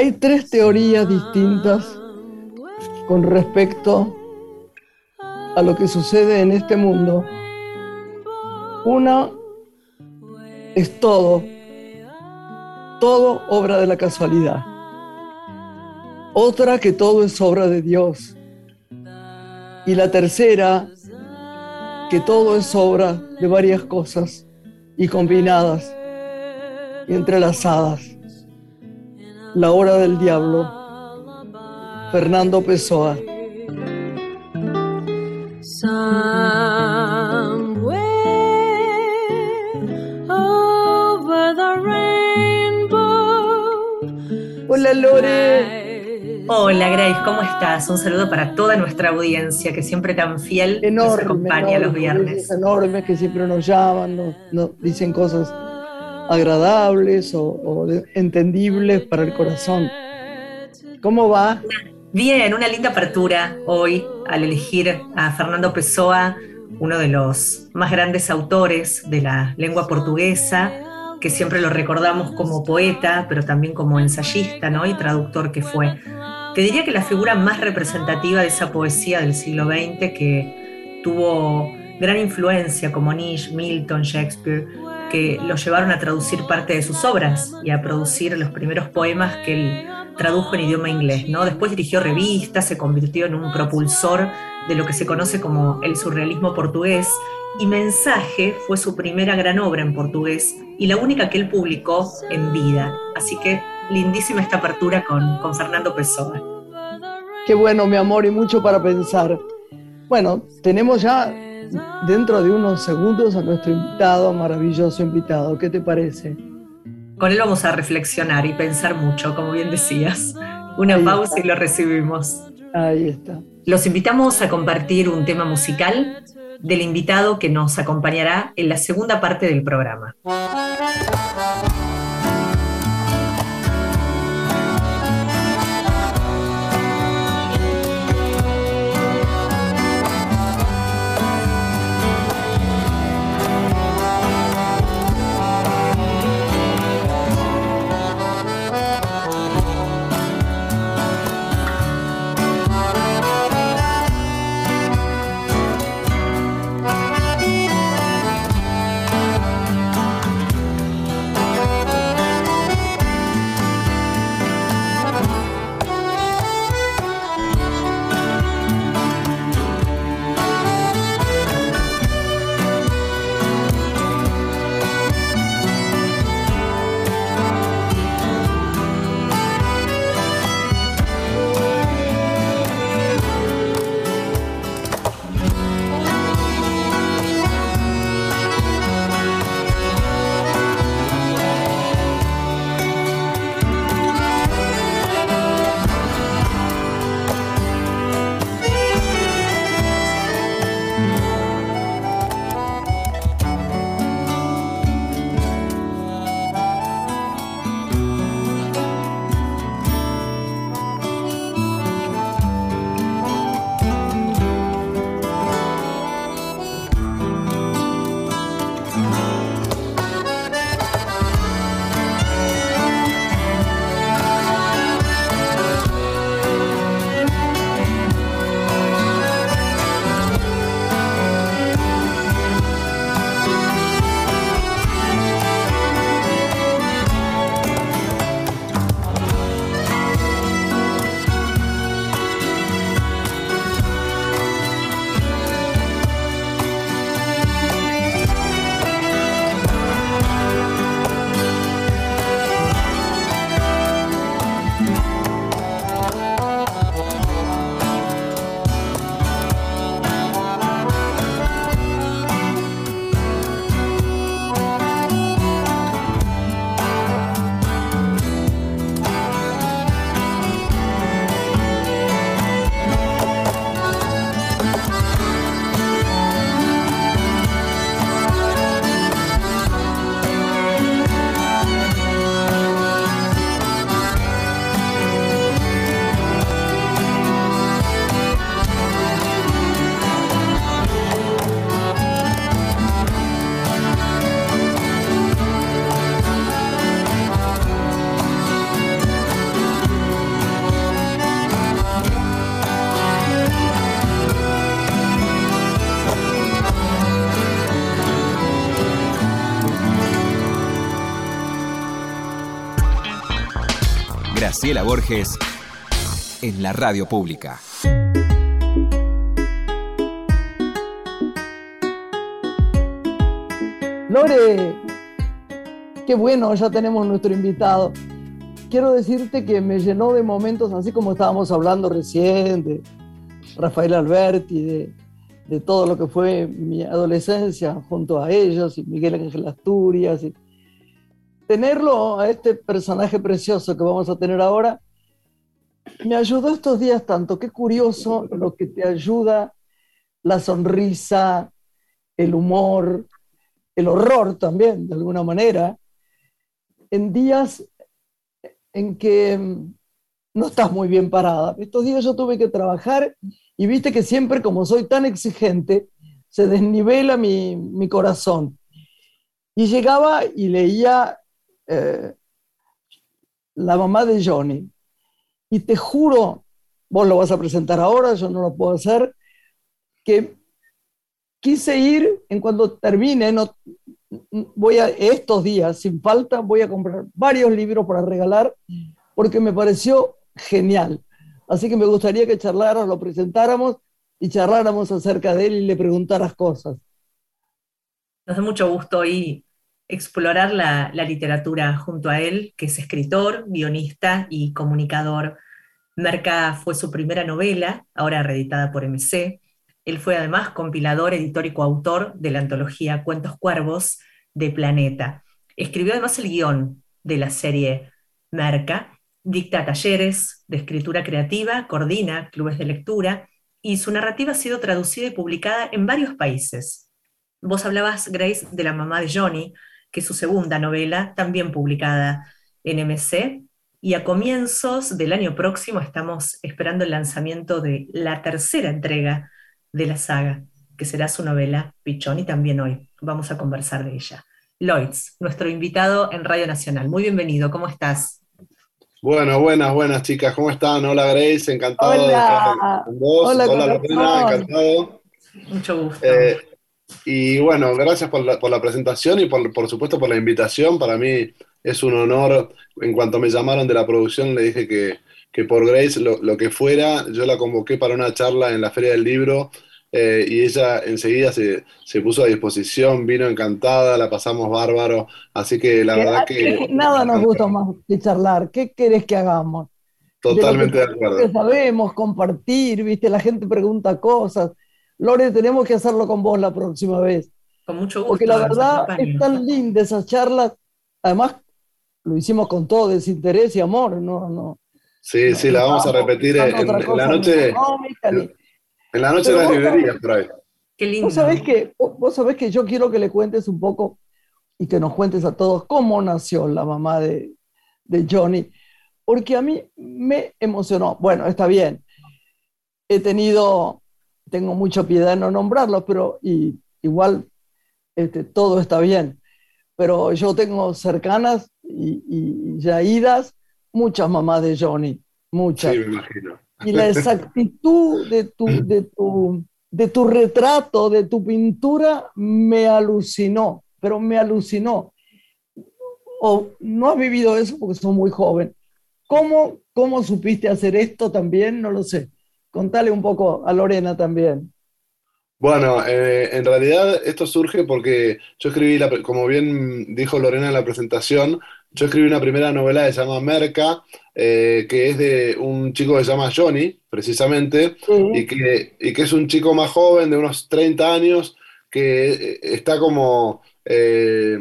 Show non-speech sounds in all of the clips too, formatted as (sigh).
Hay tres teorías distintas con respecto a lo que sucede en este mundo. Una es todo, todo obra de la casualidad. Otra que todo es obra de Dios. Y la tercera, que todo es obra de varias cosas y combinadas y entrelazadas. La hora del diablo. Fernando Pessoa. Hola Lore. Hola Grace, ¿cómo estás? Un saludo para toda nuestra audiencia que siempre tan fiel nos acompaña los viernes. Enormes que siempre nos llaman, nos, dicen cosas agradables o, entendibles para el corazón. ¿Cómo va? Bien, una linda apertura hoy al elegir a Fernando Pessoa, uno de los más grandes autores de la lengua portuguesa, que siempre lo recordamos como poeta, pero también como ensayista ¿no? y traductor que fue. Te diría que la figura más representativa de esa poesía del siglo XX que tuvo gran influencia como Nietzsche, Milton, Shakespeare, que lo llevaron a traducir parte de sus obras y a producir los primeros poemas que él tradujo en idioma inglés. ¿no? Después dirigió revistas, se convirtió en un propulsor de lo que se conoce como el surrealismo portugués y Mensaje fue su primera gran obra en portugués y la única que él publicó en vida. Así que lindísima esta apertura con, con Fernando Pessoa. Qué bueno, mi amor, y mucho para pensar. Bueno, tenemos ya dentro de unos segundos a nuestro invitado, maravilloso invitado. ¿Qué te parece? Con él vamos a reflexionar y pensar mucho, como bien decías. Una pausa y lo recibimos. Ahí está. Los invitamos a compartir un tema musical del invitado que nos acompañará en la segunda parte del programa. Graciela Borges en la radio pública. Lore, qué bueno, ya tenemos nuestro invitado. Quiero decirte que me llenó de momentos, así como estábamos hablando recién, de Rafael Alberti, de, todo lo que fue mi adolescencia junto a ellos, y Miguel Ángel Asturias. Y tenerlo a este personaje precioso que vamos a tener ahora, me ayudó estos días tanto. Qué curioso lo que te ayuda la sonrisa, el humor, el horror también, de alguna manera, en días en que mm, no estás muy bien parada. Estos días yo tuve que trabajar y viste que siempre como soy tan exigente, se desnivela mi, mi corazón. Y llegaba y leía eh, La mamá de Johnny. Y te juro, vos lo vas a presentar ahora, yo no lo puedo hacer, que quise ir en cuando termine, no, voy a estos días, sin falta, voy a comprar varios libros para regalar porque me pareció genial. Así que me gustaría que charlaras, lo presentáramos y charláramos acerca de él y le preguntaras cosas. Nos da mucho gusto hoy explorar la, literatura junto a él, que es escritor, guionista y comunicador. Merca fue su primera novela, ahora reeditada por MC. Él fue además compilador, editor y coautor de la antología Cuentos Cuervos de Planeta. Escribió además el guion de la serie Merca, dicta talleres de escritura creativa, coordina clubes de lectura y su narrativa ha sido traducida y publicada en varios países. Vos hablabas, Grace, de La mamá de Johnny, que es su segunda novela, también publicada en MC, y a comienzos del año próximo estamos esperando el lanzamiento de la tercera entrega de la saga, que será su novela Pichón, y también hoy vamos a conversar de ella. Lloyds, nuestro invitado en Radio Nacional. Muy bienvenido, ¿cómo estás? Bueno, buenas, buenas chicas, ¿cómo están? Hola Grace, encantado Hola. de estar con vos. Hola. Lorena, encantado. Mucho gusto. Eh, y bueno, gracias por la, por la presentación y por, por supuesto por la invitación. Para mí es un honor. En cuanto me llamaron de la producción, le dije que, que por Grace, lo, lo que fuera, yo la convoqué para una charla en la Feria del Libro eh, y ella enseguida se, se puso a disposición, vino encantada, la pasamos bárbaro. Así que la Que- verdad que Nada nos gusta más que charlar. ¿Qué querés que hagamos? totalmente de de lo que acuerdo. sabemos, compartir, ¿viste? La gente pregunta cosas. Lore, tenemos que hacerlo con vos la próxima vez. Con mucho gusto. Porque la verdad es tan linda esas charlas. Además, lo hicimos con todo desinterés y amor, ¿no? no Sí, sí, la vamos a repetir en, la noche, en la noche de Pero las librerías por ahí. Qué lindo. Vos sabés que, vos vos sabés que yo quiero que le cuentes un poco y que nos cuentes a todos cómo nació la mamá de, de Johnny, porque a mí me emocionó. Bueno, está bien. He tenido, tengo mucha piedad en no nombrarlos, pero y, igual este, todo está bien. Pero yo tengo cercanas y, y ya idas muchas mamás de Johnny, muchas Sí, me imagino. y la exactitud de tu, de tu, de tu retrato, de tu pintura, me alucinó, pero me alucinó. O no has vivido eso porque sos muy joven. ¿Cómo, cómo supiste hacer esto también? No lo sé. Contale un poco a Lorena también. Bueno, eh, en realidad esto surge porque yo escribí, la, como bien dijo Lorena en la presentación, yo escribí una primera novela que se llama Merca, eh, que es de un chico que se llama Johnny, precisamente, y que, y que es un chico más joven, de unos 30 años, que eh, está como eh,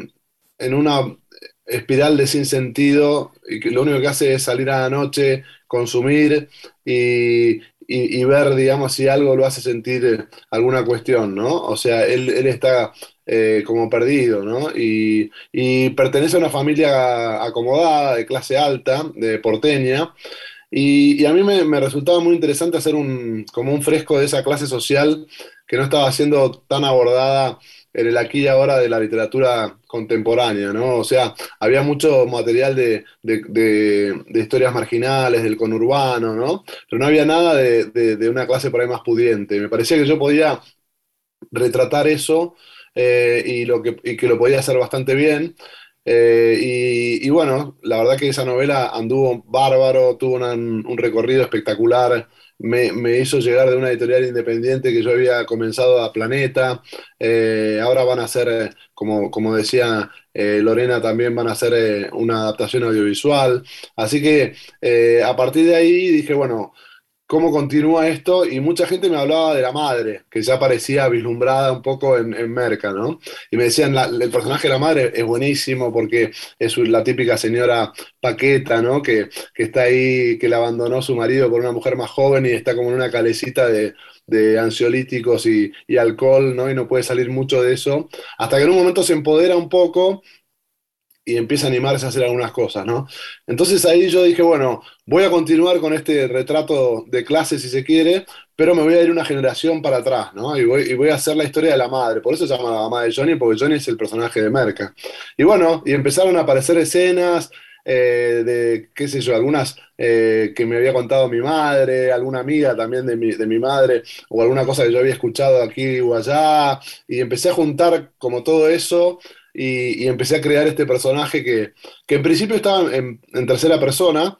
en una espiral de sinsentido y que lo único que hace es salir a la noche, consumir y, y- ver, digamos, si algo lo hace sentir eh, alguna cuestión, ¿no? O sea, él, él está eh, como perdido, ¿no? Y, y pertenece a una familia acomodada, de clase alta, de porteña, y, y a mí me, me resultaba muy interesante hacer un, como un fresco de esa clase social que no estaba siendo tan abordada en el aquí y ahora de la literatura contemporánea, ¿no? O sea, había mucho material de, de- historias marginales, del conurbano, ¿no? Pero no había nada de, una clase por ahí más pudiente. Me parecía que yo podía retratar eso eh, y, lo que, y que lo podía hacer bastante bien. y, bueno, la verdad que esa novela anduvo bárbaro, tuvo un recorrido espectacular me, hizo llegar de una editorial independiente que yo había comenzado a Planeta. Eh, ahora van a hacer, eh, como, como decía eh, Lorena, también van a hacer una adaptación audiovisual. Así que a partir de ahí dije, bueno, cómo continúa esto y mucha gente me hablaba de la madre, que ya parecía vislumbrada un poco en, Merca, ¿no? Y me decían, el personaje de la madre es buenísimo porque es la típica señora paqueta, ¿no? Que, está ahí, que le abandonó su marido por una mujer más joven y está como en una calecita de, ansiolíticos y, y, alcohol, ¿no? Y no puede salir mucho de eso, hasta que en un momento se empodera un poco y empieza a animarse a hacer algunas cosas, ¿no? Entonces ahí yo dije, bueno, voy a continuar con este retrato de clase si se quiere, pero me voy a ir una generación para atrás, ¿no? Y voy, a hacer la historia de la madre, por eso se llama la mamá de Johnny, porque Johnny es el personaje de Merca. Y bueno, y empezaron a aparecer escenas, eh, de, qué sé yo, algunas eh, que me había contado mi madre, alguna amiga también de mi, de mi, madre, o alguna cosa que yo había escuchado aquí o allá, y empecé a juntar como todo eso y, empecé a crear este personaje que, en principio estaba en, tercera persona,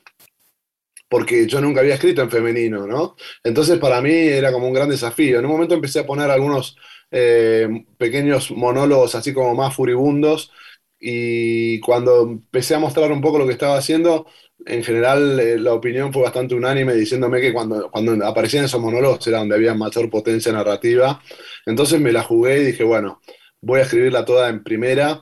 porque yo nunca había escrito en femenino, ¿no? Entonces para mí era como un gran desafío. En un momento empecé a poner algunos eh, pequeños monólogos así como más furibundos y cuando empecé a mostrar un poco lo que estaba haciendo, en general eh, la opinión fue bastante unánime diciéndome que cuando, cuando aparecían esos monólogos era donde había mayor potencia narrativa. Entonces me la jugué y dije, bueno, voy a escribirla toda en primera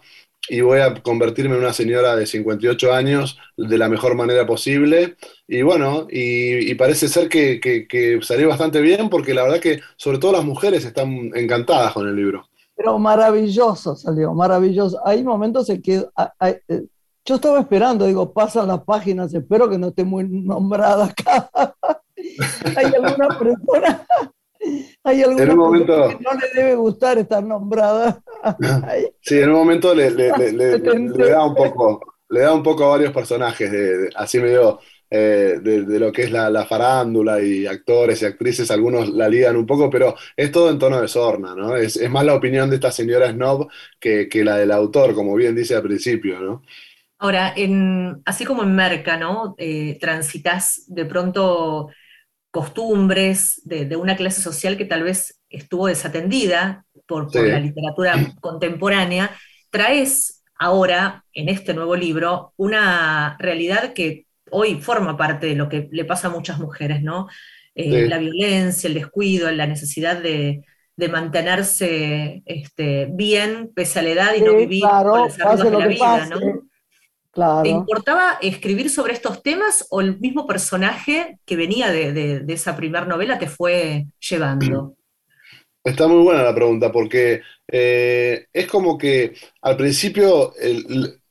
y voy a convertirme en una señora de 58 años de la mejor manera posible. Y bueno, y, parece ser que, salió bastante bien porque la verdad que sobre todo las mujeres están encantadas con el libro. Pero maravilloso salió, maravilloso. Hay momentos en que eh, yo estaba esperando, digo, pasan las páginas, espero que no esté muy nombrada acá. (laughs) Hay alguna persona hay alguna momento... que no le debe gustar estar nombrada. (laughs) sí, en un momento (laughs) le, da un poco, le da un poco a varios personajes, así medio eh, de, lo que es la, farándula y actores y actrices, algunos la ligan un poco, pero es todo en tono de sorna, ¿no? Es, más la opinión de esta señora Snob que, la del autor, como bien dice al principio, ¿no? Ahora, en, así como en Merca, ¿no? Eh, transitas de pronto costumbres de, una clase social que tal vez estuvo desatendida por, la literatura contemporánea, traes ahora, en este nuevo libro, una realidad que hoy forma parte de lo que le pasa a muchas mujeres, ¿no? Eh, la violencia, el descuido, la necesidad de, mantenerse este, bien pese a la edad y no vivir por el de la vida, ¿no? ¿Te importaba escribir sobre estos temas o el mismo personaje que venía de, esa primera novela te fue llevando? Está muy buena la pregunta porque eh, es como que al principio,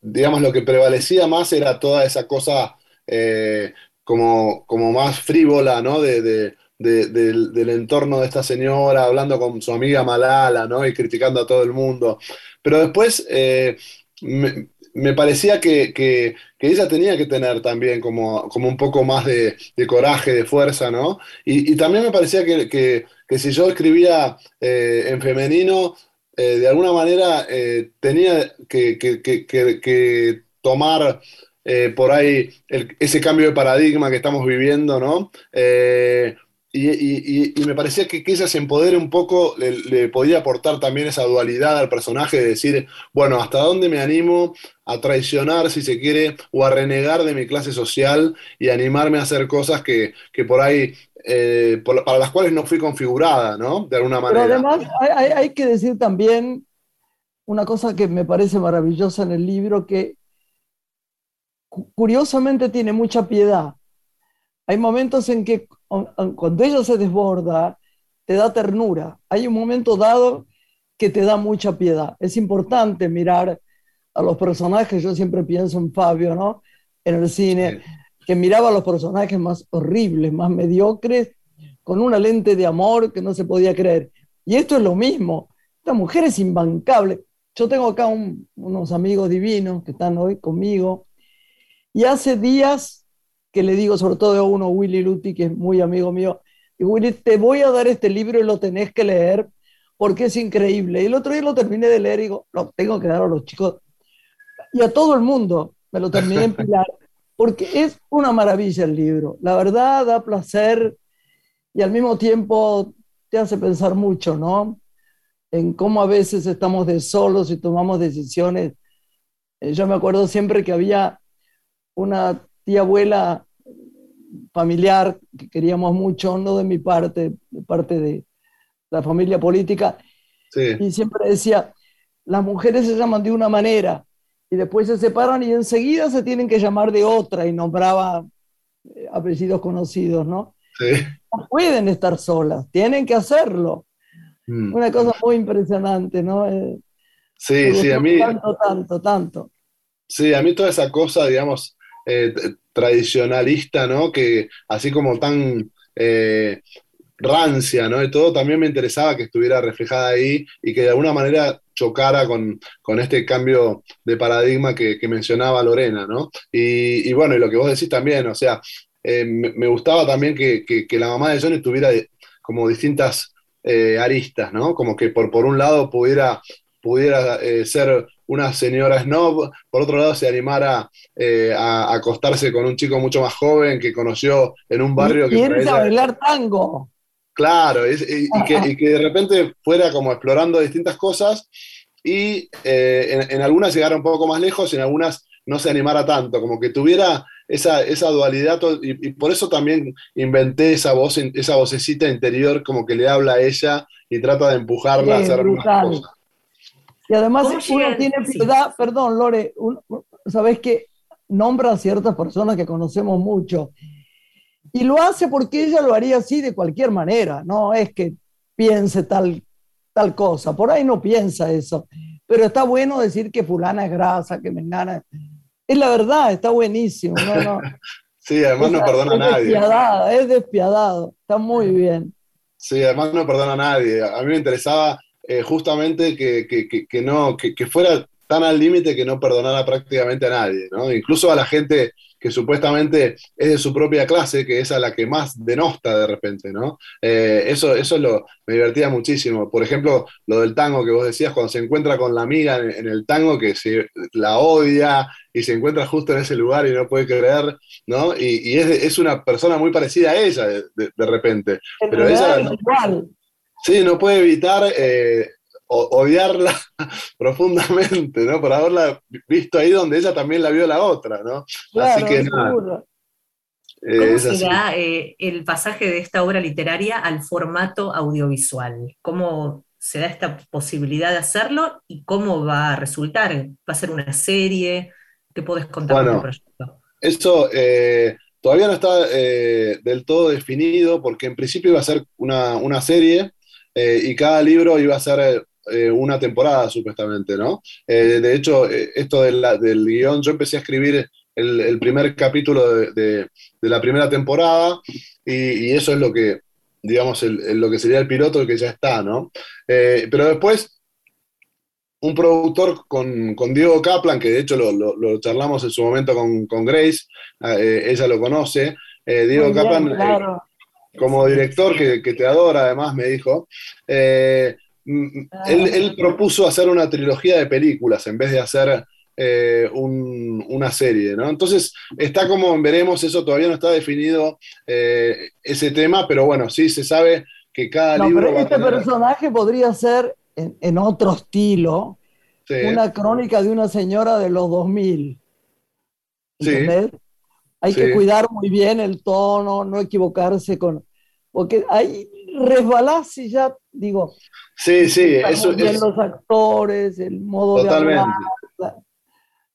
digamos, lo que prevalecía más era toda esa cosa eh, como, como más frívola, ¿no? De, del, entorno de esta señora, hablando con su amiga Malala, ¿no? Y criticando a todo el mundo. Pero después eh, me parecía que, ella tenía que tener también como, como un poco más de, coraje, de fuerza, ¿no? Y, también me parecía que, si yo escribía eh, en femenino, eh, de alguna manera eh, tenía que, tomar por ahí ese cambio de paradigma que estamos viviendo, ¿no? Y, me parecía que, que, ella se empodere un poco, le, podía aportar también esa dualidad al personaje de decir, bueno, hasta dónde me animo a traicionar, si se quiere, o a renegar de mi clase social y animarme a hacer cosas que, por ahí, eh, para las cuales no fui configurada, ¿no? De alguna manera. Pero además hay, hay que decir también una cosa que me parece maravillosa en el libro, que curiosamente tiene mucha piedad. Hay momentos en que cuando ella se desborda, te da ternura. Hay un momento dado que te da mucha piedad. Es importante mirar a los personajes. Yo siempre pienso en Fabio, ¿no? En el cine, que miraba a los personajes más horribles, más mediocres, con una lente de amor que no se podía creer. Y esto es lo mismo. Esta mujer es imbancable. Yo tengo acá unos amigos divinos que están hoy conmigo. Y hace días que le digo sobre todo a uno, Willy Luti, que es muy amigo mío, y Willy, te voy a dar este libro y lo tenés que leer porque es increíble. Y el otro día lo terminé de leer y digo, lo tengo que dar a los chicos. y a todo el mundo me lo terminé en Pilar, porque es una maravilla el libro. La verdad da placer y al mismo tiempo te hace pensar mucho, ¿no? En cómo a veces estamos de solos y tomamos decisiones. Eh, yo me acuerdo siempre que había una tía abuela familiar que queríamos mucho, no de mi parte, de parte de la familia política, y siempre decía, las mujeres se llaman de una manera y después se separan y enseguida se tienen que llamar de otra y nombraba eh, apellidos conocidos, ¿no? No pueden estar solas, tienen que hacerlo. Mm. Una cosa muy impresionante, ¿no? Eh, sí, sí, a mí... Tanto, tanto, tanto. Sí, a mí toda esa cosa, digamos, eh, tradicionalista, ¿no? Que así como tan rancia, ¿no? Y todo, también me interesaba que estuviera reflejada ahí y que de alguna manera chocara con, este cambio de paradigma que, mencionaba Lorena, ¿no? Y, bueno, y lo que vos decís también, o sea, eh, me, gustaba también que, la mamá de Johnny tuviera como distintas eh, aristas, ¿no? Como que por, por un lado pudiera, pudiera eh, ser una señora snob, por otro lado se animara a, acostarse con un chico mucho más joven que conoció en un barrio que... Quiere bailar tango. Claro, y, que, de repente fuera como explorando distintas cosas y eh, en, algunas llegara un poco más lejos y en algunas no se animara tanto, como que tuviera esa, esa dualidad y, por eso también inventé esa voz, esa vocecita interior como que le habla a ella y trata de empujarla a hacer algunas cosas. Y además uno tiene piedad, perdón Lore, sabes que nombra ciertas personas que conocemos mucho y lo hace porque ella lo haría así de cualquier manera, no es que piense tal, tal cosa, por ahí no piensa eso, pero está bueno decir que fulana es grasa, que me engana. Es la verdad, está buenísimo. (laughs) sí, además no perdona a nadie. Despiadada, es despiadado, está muy bien. Sí, además no perdona a nadie. A mí me interesaba eh, justamente que, que, que, no, que, fuera tan al límite que no perdonara prácticamente a nadie, ¿no? Incluso a la gente que supuestamente es de su propia clase, que es a la que más denosta de repente, ¿no? Eh, eso eso lo, me divertía muchísimo. Por ejemplo, lo del tango que vos decías, cuando se encuentra con la amiga en, el tango, que se, la odia y se encuentra justo en ese lugar y no puede creer, ¿no? Y, es, una persona muy parecida a ella de, repente. Pero ella... Sí, no puede evitar eh, odiarla (laughs) profundamente, ¿no? Por haberla visto ahí donde ella también la vio la otra, ¿no? así que nada. Eh, ¿Cómo se da eh, el pasaje de esta obra literaria al formato audiovisual? ¿Cómo se da esta posibilidad de hacerlo y cómo va a resultar? ¿Va a ser una serie? ¿Qué puedes contar bueno, del proyecto? Eso eh, todavía no está del todo definido porque en principio iba a ser una, una serie y cada libro iba a ser eh, una temporada, supuestamente, ¿no? Eh, de hecho, eh, esto del guion, yo empecé a escribir el, primer capítulo de, la primera temporada y, eso es lo que, digamos, lo que sería el piloto, el que ya está, ¿no? pero después, un productor con, Diego Kaplan, que de hecho lo, charlamos en su momento con, Grace, ella lo conoce, Diego Kaplan... como director que, que, te adora, además, me dijo, Mm, ah. él, propuso hacer una trilogía de películas en vez de hacer eh, una serie, ¿no? Entonces, está como veremos, eso todavía no está definido eh, ese tema, pero bueno, sí se sabe que cada libro. Pero este personaje podría ser en, otro estilo, una crónica de una señora de los 2000. ¿Entendés? Hay que cuidar muy bien el tono, no equivocarse con. Porque hay resbalás y ya digo. Sí, sí, eso es. los actores, el modo totalmente. de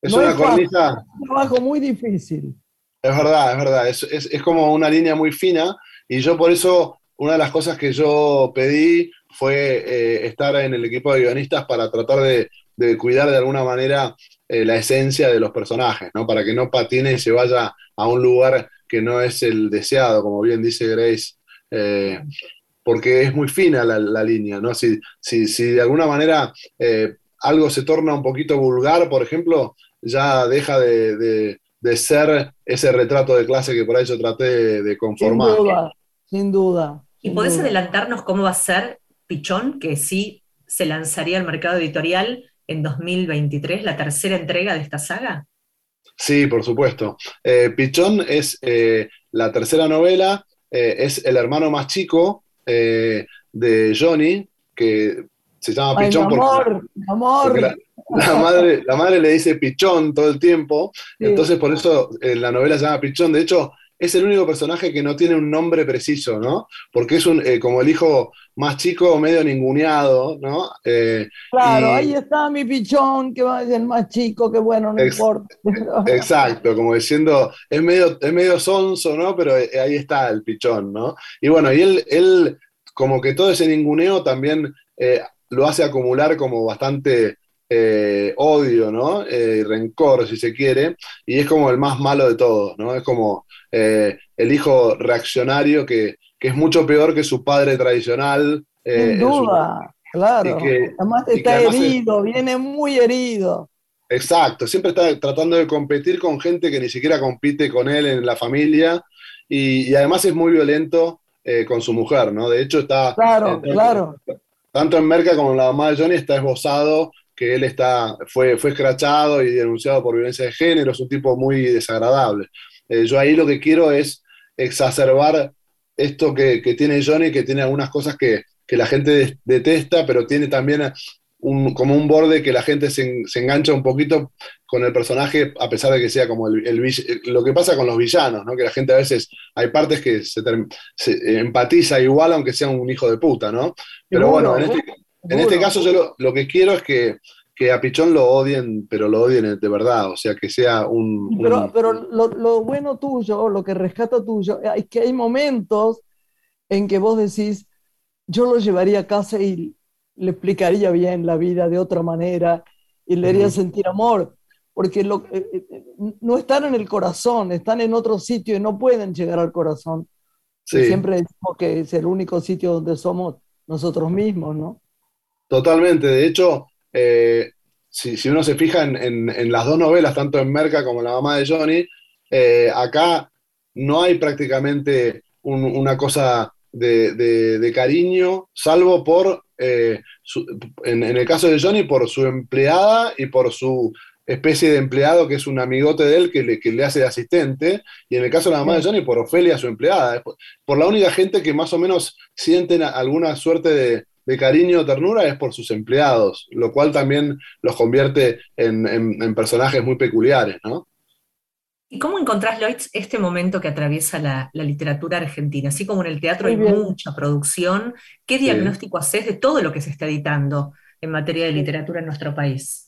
Es una cornisa. un trabajo muy difícil. Es verdad, es verdad. Es, es, como una línea muy fina y yo por eso, una de las cosas que yo pedí fue eh, estar en el equipo de guionistas para tratar de, de cuidar de alguna manera eh, la esencia de los personajes, ¿no? Para que no patine y se vaya a un lugar que no es el deseado, como bien dice Grace. Eh, porque es muy fina la, línea, ¿no? Si, si, de alguna manera eh, algo se torna un poquito vulgar, por ejemplo, ya deja de, ser ese retrato de clase que por ahí yo traté de, conformar. Sin duda, sin duda. ¿Y podés adelantarnos cómo va a ser Pichón, que sí se lanzaría al mercado editorial en 2023, la tercera entrega de esta saga? Sí, por supuesto. Eh, Pichón es eh, la tercera novela, eh, es el hermano más chico de Johnny, que se llama Pichón amor, amor. la, madre, la madre le dice Pichón todo el tiempo, entonces por eso la novela se llama Pichón. De hecho, es el único personaje que no tiene un nombre preciso, ¿no? Porque es un, como el hijo más chico, medio ninguneado, ¿no? Eh, claro, ahí está mi pichón, que va a ser más chico, que bueno, no importa. Exacto, como diciendo, es medio, es medio sonso, ¿no? Pero eh, ahí está el pichón, ¿no? Y bueno, y él, él como que todo ese ninguneo también eh, lo hace acumular como bastante odio, ¿no? y rencor, si se quiere, y es como el más malo de todos, ¿no? Es como el hijo reaccionario que que es mucho peor que su padre tradicional. Eh, Sin duda, claro. además está herido, viene muy herido. Exacto, siempre está tratando de competir con gente que ni siquiera compite con él en la familia y, además es muy violento eh, con su mujer, ¿no? De hecho está... Claro, claro. Tanto en Merca como en la mamá de Johnny está esbozado que él está, fue, fue escrachado y denunciado por violencia de género, es un tipo muy desagradable. Eh, yo ahí lo que quiero es exacerbar esto que, tiene Johnny, que tiene algunas cosas que, la gente detesta, pero tiene también un, como un borde que la gente se, engancha un poquito con el personaje, a pesar de que sea como el, lo que pasa con los villanos, ¿no? que la gente a veces, hay partes que se, empatiza igual aunque sea un hijo de puta, ¿no? Pero bueno, en este, este caso yo lo, que quiero es que que a Pichón lo odien, pero lo odien de verdad, o sea, que sea un... Pero, pero lo, bueno tuyo, lo que rescata tuyo, es que hay momentos en que vos decís, yo lo llevaría a casa y le explicaría bien la vida de otra manera y le haría sentir amor, porque lo, eh, eh, no están en el corazón, están en otro sitio y no pueden llegar al corazón. Siempre decimos que es el único sitio donde somos nosotros mismos, ¿no? Totalmente, de hecho, eh, si, uno se fija en, las dos novelas, tanto en Merca como en La mamá de Johnny, eh, acá no hay prácticamente una cosa de, cariño, salvo por, eh, en, el caso de Johnny, por su empleada y por su especie de empleado que es un amigote de él que le, que le hace de asistente, y en el caso de la mamá de Johnny, por Ofelia, su empleada, por la única gente que más o menos sienten alguna suerte de, de cariño o ternura es por sus empleados, lo cual también los convierte en, personajes muy peculiares, ¿no? ¿Y cómo encontrás, Lloyd, este momento que atraviesa la, literatura argentina? Así como en el teatro hay mucha producción, ¿qué diagnóstico haces de todo lo que se está editando en materia de literatura en nuestro país?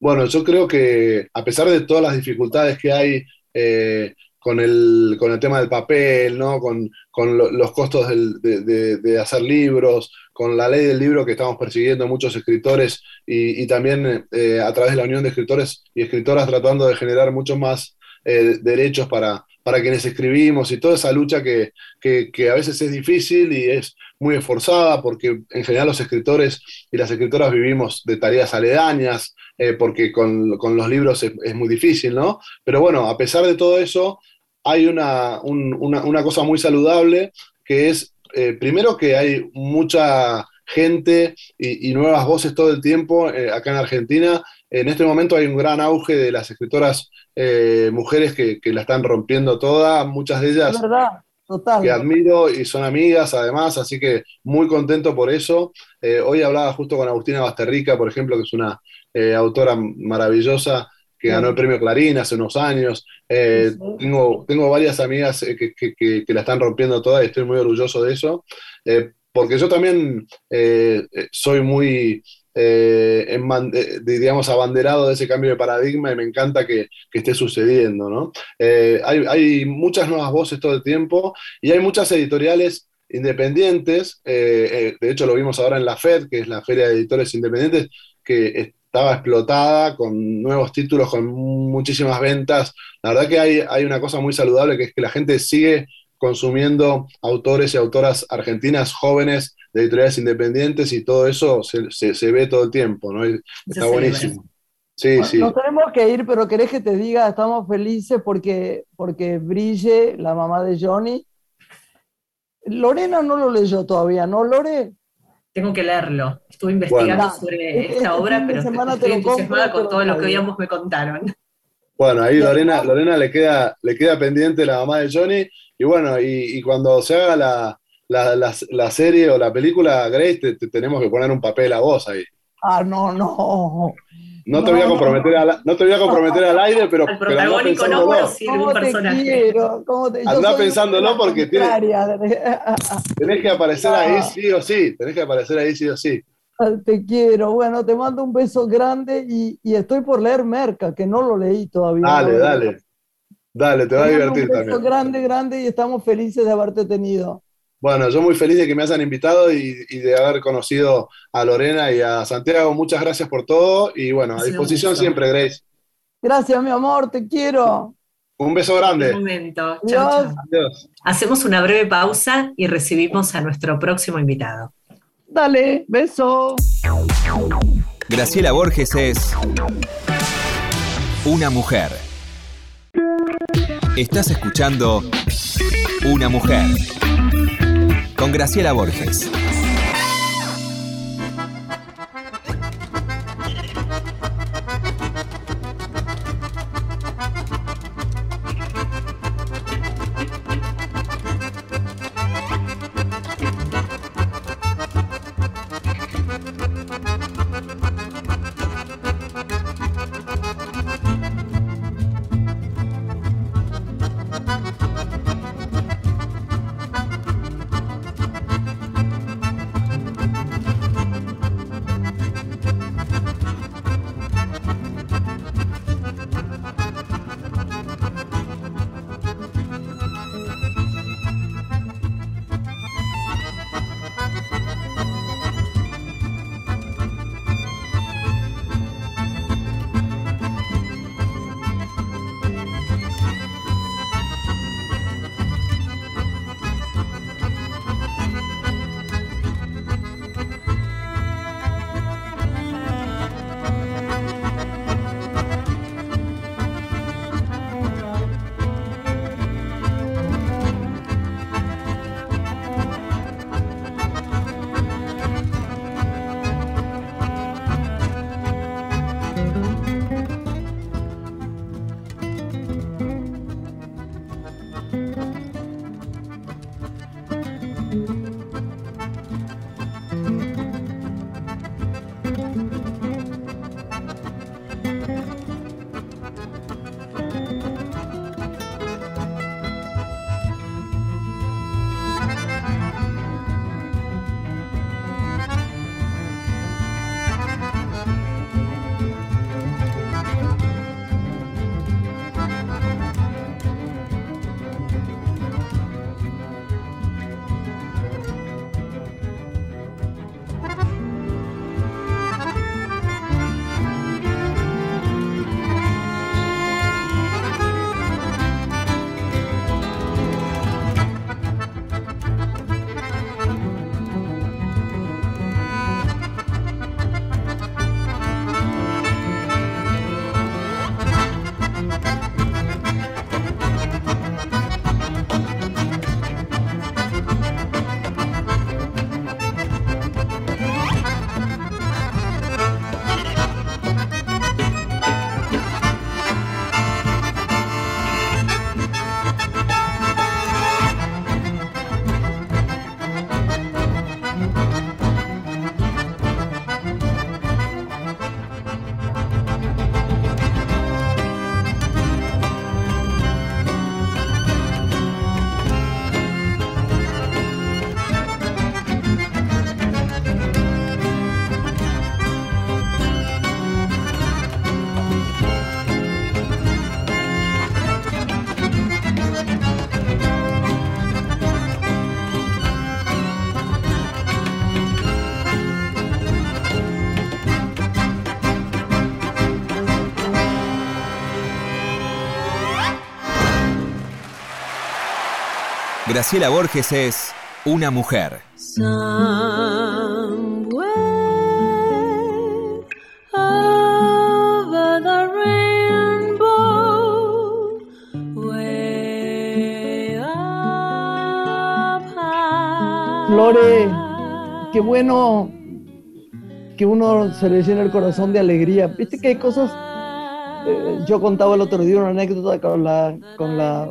Bueno, yo creo que a pesar de todas las dificultades que hay eh, con el, con el tema del papel, ¿no? con, los costos de, hacer libros, con la ley del libro que estamos persiguiendo muchos escritores y, también eh, a través de la Unión de Escritores y Escritoras tratando de generar muchos más eh, derechos para, para quienes escribimos y toda esa lucha que, a veces es difícil y es muy esforzada porque en general los escritores y las escritoras vivimos de tareas aledañas, eh, porque con, los libros es, es, muy difícil, ¿no? Pero bueno, a pesar de todo eso, hay una, cosa muy saludable que es, eh, primero que hay mucha gente y, nuevas voces todo el tiempo eh, acá en Argentina. En este momento hay un gran auge de las escritoras eh, mujeres que, la están rompiendo toda, muchas de ellas que admiro y son amigas además, así que muy contento por eso. hoy hablaba justo con Agustina Basterrica, por ejemplo, que es una autora maravillosa que ganó el premio Clarín hace unos años. Eh, tengo, tengo varias amigas eh, que, la están rompiendo todas y estoy muy orgulloso de eso, eh, porque yo también soy muy, digamos, abanderado de ese cambio de paradigma y me encanta que, esté sucediendo. ¿no? Hay, hay, muchas nuevas voces todo el tiempo y hay muchas editoriales independientes, de hecho lo vimos ahora en la FED, que es la Feria de Editores Independientes, que estaba explotada, con nuevos títulos, con muchísimas ventas. La verdad que hay, hay una cosa muy saludable, que es que la gente sigue consumiendo autores y autoras argentinas jóvenes de editoriales independientes y todo eso se, ve todo el tiempo, ¿no? está buenísimo. Sí, sí. Nos tenemos que ir, pero querés que te diga, estamos felices porque, porque Brille, la mamá de Johnny. Lorena no lo leyó todavía, ¿no, Lore? Tengo que leerlo. Estuve investigando Bueno. sobre Este- esta este obra, pero estoy entusiasmada con todo lo que hoy ambos me contaron. Bueno, ahí Lorena, Lorena le queda, le queda pendiente la mamá de Johnny. Y bueno, y, y cuando se haga la, la, la- la serie o la película, Grace, te, te tenemos que poner un papel a vos ahí. Ah, no, no. No te voy a No, no, comprometer, al, no te voy a comprometer al aire, pero, Al pero protagónico no, pero sí algún ¿Cómo te personaje. quiero? ¿Cómo te... yo Andá pensándolo porque tiene- contraria. Tenés que aparecer Ah. ahí sí o sí. Tenés que aparecer ahí sí o sí. Te quiero. Bueno, te mando un beso grande y, y estoy por leer Merca, que no lo leí todavía. Dale, No leí. dale. Dale, te va a divertir un beso también. grande, grande y estamos felices de haberte tenido. Bueno, yo muy feliz de que me hayan invitado y, y de haber conocido a Lorena y a Santiago. Muchas gracias por todo y bueno, a un disposición siempre, Grace. Gracias, mi amor, te quiero. Un beso Un grande. momento. Chau, Adiós. chau. Adiós. Hacemos una breve pausa y recibimos a nuestro próximo invitado. Dale, beso. Graciela Borges es una mujer. Estás escuchando Una mujer con Graciela Borges. Graciela Borges es una mujer. Over the rainbow, way up high. Lore, qué bueno que uno se le llena el corazón de alegría. Viste que hay cosas. eh, yo contaba el otro día una anécdota con la, con la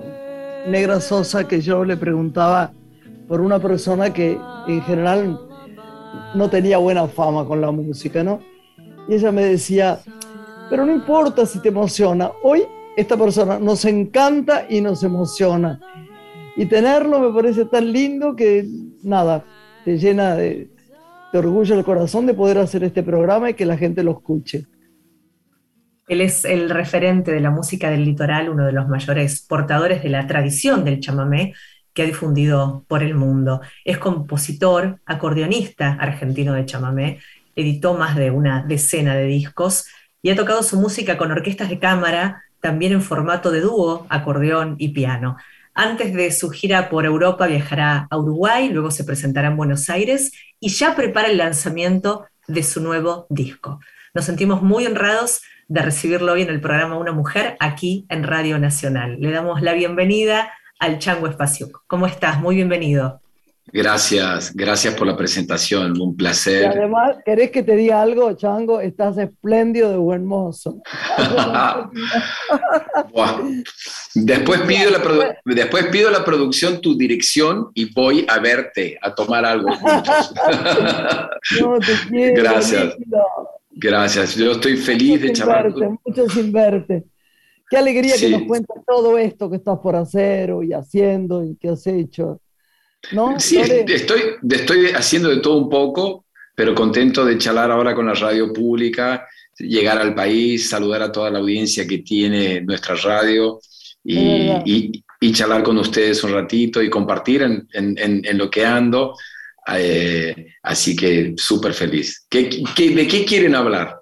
negra Sosa que yo le preguntaba por una persona que en general no tenía buena fama con la música, ¿no? Y ella me decía, pero no importa si te emociona, hoy esta persona nos encanta y nos emociona. Y tenerlo me parece tan lindo que nada, te llena de, de orgullo el corazón de poder hacer este programa y que la gente lo escuche. Él es el referente de la música del litoral, uno de los mayores portadores de la tradición del chamamé que ha difundido por el mundo. Es compositor, acordeonista argentino de chamamé, editó más de una decena de discos y ha tocado su música con orquestas de cámara, también en formato de dúo, acordeón y piano. Antes de su gira por Europa viajará a Uruguay, luego se presentará en Buenos Aires y ya prepara el lanzamiento de su nuevo disco. Nos sentimos muy honrados de recibirlo hoy en el programa Una Mujer aquí en Radio Nacional. Le damos la bienvenida al Chango Espacio. ¿Cómo estás? Muy bienvenido. Gracias, gracias por la presentación, un Y placer. además, ¿querés que te diga algo, Chango? Estás espléndido de buen mozo. (laughs) Después pido, la después pido la producción tu dirección y voy a verte, a tomar algo. (laughs) No, te (laughs) quiero, Gracias. Gracias, yo estoy feliz de Mucho charlar. verte, mucho sin verte. Qué alegría Sí. que nos cuentes todo esto que estás por hacer y haciendo y que has hecho. ¿No? Sí, estoy, estoy haciendo de todo un poco, pero contento de charlar ahora con la radio pública, llegar al país, saludar a toda la audiencia que tiene nuestra radio y, y- y charlar con ustedes un ratito y compartir en, en- en- en lo que ando. Eh, así que súper feliz. ¿Qué, qué- de qué quieren hablar?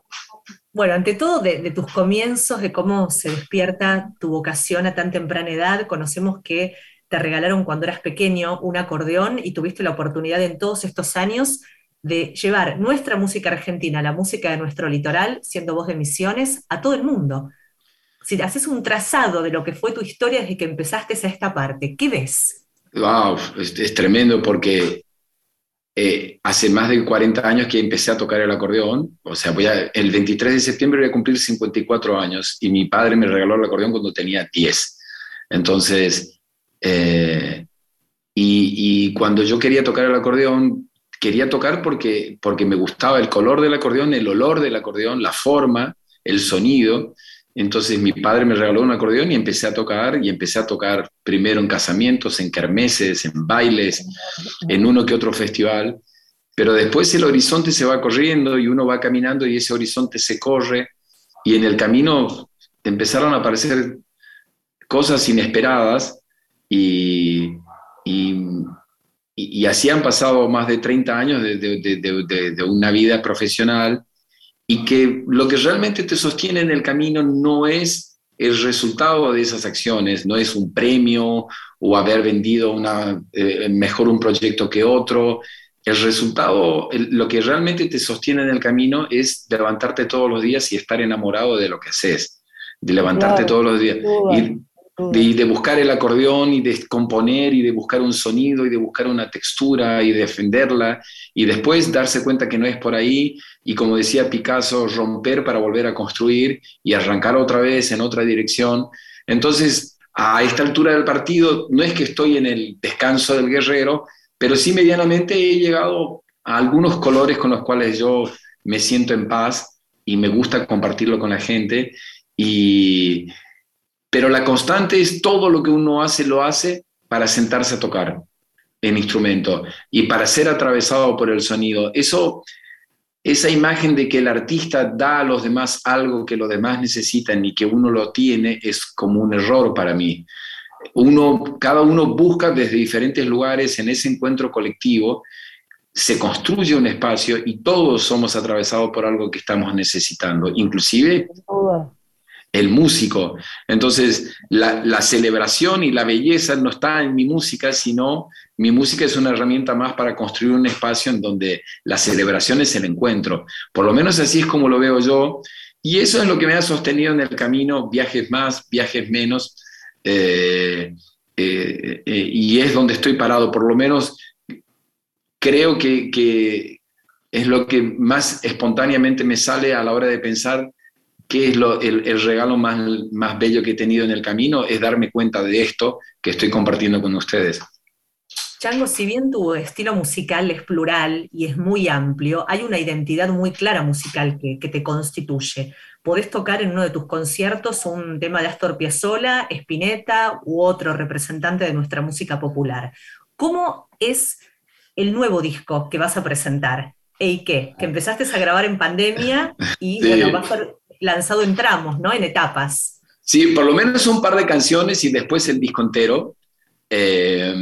Bueno, ante todo de, de tus comienzos, de cómo se despierta tu vocación a tan temprana edad, conocemos que te regalaron cuando eras pequeño un acordeón y tuviste la oportunidad en todos estos años de llevar nuestra música argentina, la música de nuestro litoral, siendo voz de Misiones, a todo el mundo. Si haces un trazado de lo que fue tu historia desde que empezaste a esta parte, ¿qué ves? Wow, es, es tremendo porque eh, hace más de 40 años que empecé a tocar el acordeón. O sea, voy a- el 23 de septiembre voy a cumplir 54 años y mi padre me regaló el acordeón cuando tenía 10. Entonces, eh, y, y cuando yo quería tocar el acordeón, quería tocar porque, porque me gustaba el color del acordeón, el olor del acordeón, la forma, el sonido. Entonces mi padre me regaló un acordeón y empecé a tocar y empecé a tocar primero en casamientos, en kermeses, en bailes, en uno que otro festival, pero después el horizonte se va corriendo y uno va caminando y ese horizonte se corre. Y en el camino empezaron a aparecer cosas inesperadas y, así han pasado más de 30 años de- de una vida profesional y que lo que realmente te sostiene en el camino no es el resultado de esas acciones, no es un premio o haber vendido una, eh, mejor un proyecto que otro. El resultado, el- lo que realmente te sostiene en el camino es levantarte todos los días y estar enamorado de lo que haces, de levantarte todos los días. De, buscar el acordeón y de componer y de buscar un sonido y de buscar una textura y defenderla y después darse cuenta que no es por ahí y como decía Picasso, romper para volver a construir y arrancar otra vez en otra dirección. Entonces, a esta altura del partido, no es que estoy en el descanso del guerrero, pero sí medianamente he llegado a algunos colores con los cuales yo me siento en paz y me gusta compartirlo con la gente y pero la constante es todo lo que uno hace, lo hace para sentarse a tocar en instrumento y para ser atravesado por el sonido. Eso, esa imagen de que el artista da a los demás algo que los demás necesitan y que uno lo tiene es como un error para mí. Cada uno busca desde diferentes lugares en ese encuentro colectivo, se construye un espacio y todos somos atravesados por algo que estamos necesitando, inclusive. El músico. Entonces, la, celebración y la belleza no está en mi música, sino mi música es una herramienta más para construir un espacio en donde la celebración es el encuentro. Por lo menos así es como lo veo yo. Y eso es lo que me ha sostenido en el camino, viajes más, viajes menos. eh, eh, eh, y es donde estoy parado. Por lo menos creo que, es lo que más espontáneamente me sale a la hora de pensar qué es lo, el, el, regalo más, más bello que he tenido en el camino, es darme cuenta de esto que estoy compartiendo con ustedes. Chango, si bien tu estilo musical es plural y es muy amplio, hay una identidad muy clara musical que, que te constituye. Podés tocar en uno de tus conciertos un tema de Astor Piazzolla, Spinetta u otro representante de nuestra música popular. ¿Cómo es el nuevo disco que vas a presentar? ¿Y qué? Que empezaste a grabar en pandemia y (laughs) bueno, va a lanzado en tramos, ¿no? En etapas. Sí, por lo menos un par de canciones y después el disco entero. Eh,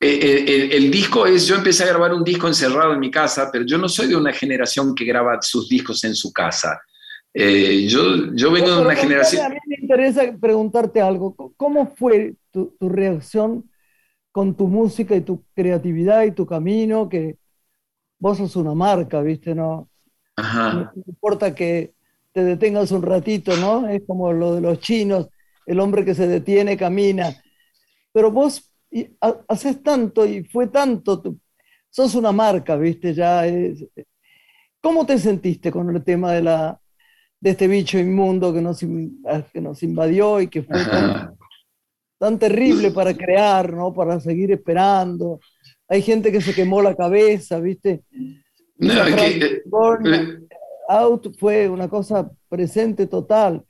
el, disco es, yo empecé a grabar un disco encerrado en mi casa, pero yo no soy de una generación que graba sus discos en su casa. Eh, yo, yo vengo de una generación... A mí me interesa preguntarte algo. ¿Cómo fue tu, tu reacción con tu música y tu creatividad y tu camino, que vos sos una marca, ¿viste? No, no importa que te detengas un ratito, ¿no? Es como lo de los chinos, el hombre que se detiene camina. Pero vos haces tanto y fue tanto, sos una marca, ¿viste? Ya es, ¿Cómo te sentiste con el tema de, la, de este bicho inmundo que nos, que nos invadió y que fue tan, tan terrible para crear, ¿no? Para seguir esperando. Hay gente que se quemó la cabeza, ¿viste? No, eh, Out fue una cosa presente total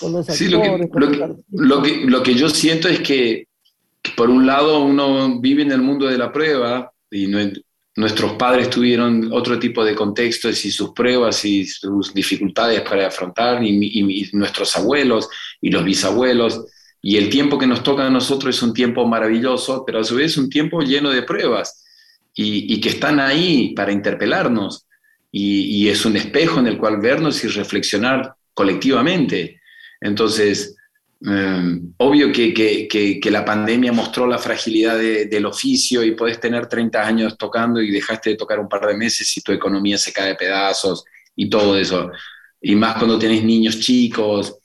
con los actores. lo, que, lo, que, lo, que, yo siento es que, por un lado, uno vive en el mundo de la prueba y nuestros padres tuvieron otro tipo de contextos y sus pruebas y sus dificultades para afrontar, y, y nuestros abuelos y los bisabuelos y el tiempo que nos toca a nosotros es un tiempo maravilloso, pero a su vez es un tiempo lleno de pruebas y, que están ahí para interpelarnos. Y, es un espejo en el cual vernos y reflexionar colectivamente. Entonces, em, obvio que, que, la pandemia mostró la fragilidad del oficio y puedes tener 30 años tocando y dejaste de tocar un par de meses y tu economía se cae de pedazos y todo eso. Y más cuando tienes niños chicos.